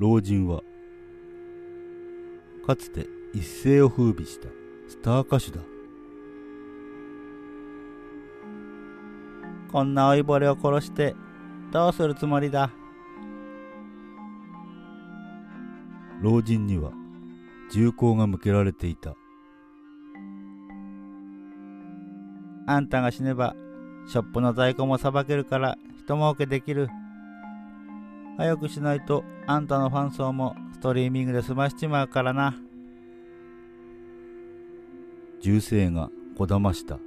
老人はかつて一世を風靡したスター歌手だ。こんな老いぼれを殺してどうするつもりだ？老人には銃口が向けられていた。あんたが死ねばショップの在庫もさばけるから人儲けできる。早くしないとあんたのファン層もストリーミングで済ましちまうからな。銃声がこだました。